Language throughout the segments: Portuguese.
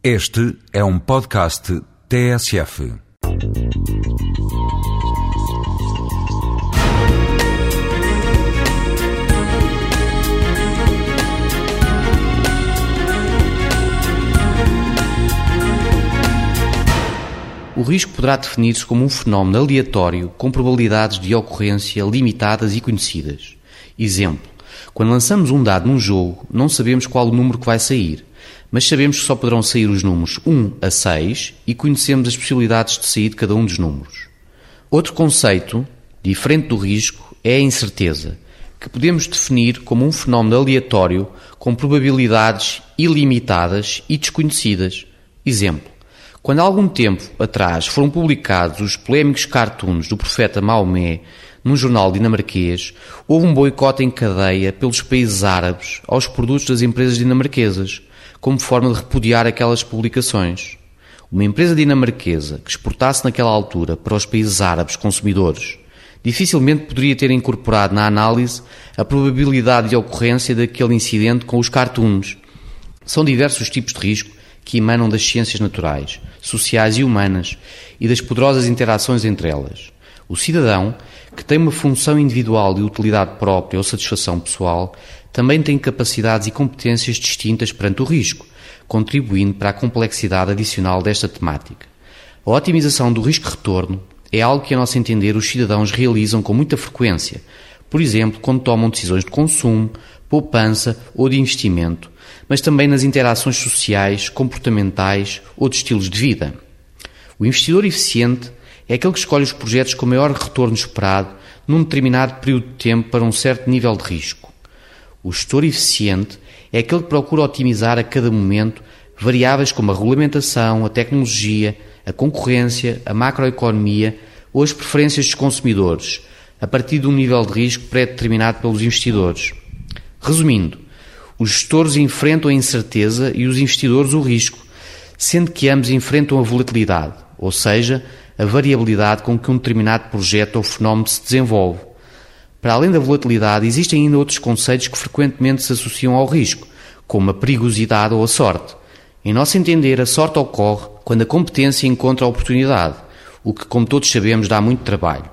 Este é um podcast TSF. O risco poderá definir-se como um fenómeno aleatório com probabilidades de ocorrência limitadas e conhecidas. Exemplo: quando lançamos um dado num jogo, não sabemos qual o número que vai sair, mas sabemos que só poderão sair os números 1 a 6 e conhecemos as possibilidades de sair de cada um dos números. Outro conceito, diferente do risco, é a incerteza, que podemos definir como um fenómeno aleatório com probabilidades ilimitadas e desconhecidas. Exemplo: quando há algum tempo atrás foram publicados os polémicos cartoons do profeta Maomé num jornal dinamarquês, houve um boicote em cadeia pelos países árabes aos produtos das empresas dinamarquesas, como forma de repudiar aquelas publicações. Uma empresa dinamarquesa que exportasse naquela altura para os países árabes consumidores dificilmente poderia ter incorporado na análise a probabilidade de ocorrência daquele incidente com os cartoons. São diversos tipos de risco que emanam das ciências naturais, sociais e humanas e das poderosas interações entre elas. O cidadão, que tem uma função individual de utilidade própria ou satisfação pessoal, também tem capacidades e competências distintas perante o risco, contribuindo para a complexidade adicional desta temática. A otimização do risco-retorno é algo que, a nosso entender, os cidadãos realizam com muita frequência, por exemplo, quando tomam decisões de consumo, poupança ou de investimento, mas também nas interações sociais, comportamentais ou de estilos de vida. O investidor eficiente é aquele que escolhe os projetos com maior retorno esperado num determinado período de tempo para um certo nível de risco. O gestor eficiente é aquele que procura otimizar a cada momento variáveis como a regulamentação, a tecnologia, a concorrência, a macroeconomia ou as preferências dos consumidores, a partir de um nível de risco pré-determinado pelos investidores. Resumindo, os gestores enfrentam a incerteza e os investidores o risco, sendo que ambos enfrentam a volatilidade, ou seja, a variabilidade com que um determinado projeto ou fenómeno se desenvolve. Para além da volatilidade, existem ainda outros conceitos que frequentemente se associam ao risco, como a perigosidade ou a sorte. Em nosso entender, a sorte ocorre quando a competência encontra a oportunidade, o que, como todos sabemos, dá muito trabalho.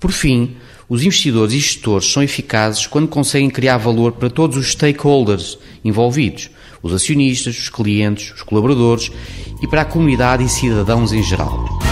Por fim, os investidores e gestores são eficazes quando conseguem criar valor para todos os stakeholders envolvidos, os acionistas, os clientes, os colaboradores e para a comunidade e cidadãos em geral.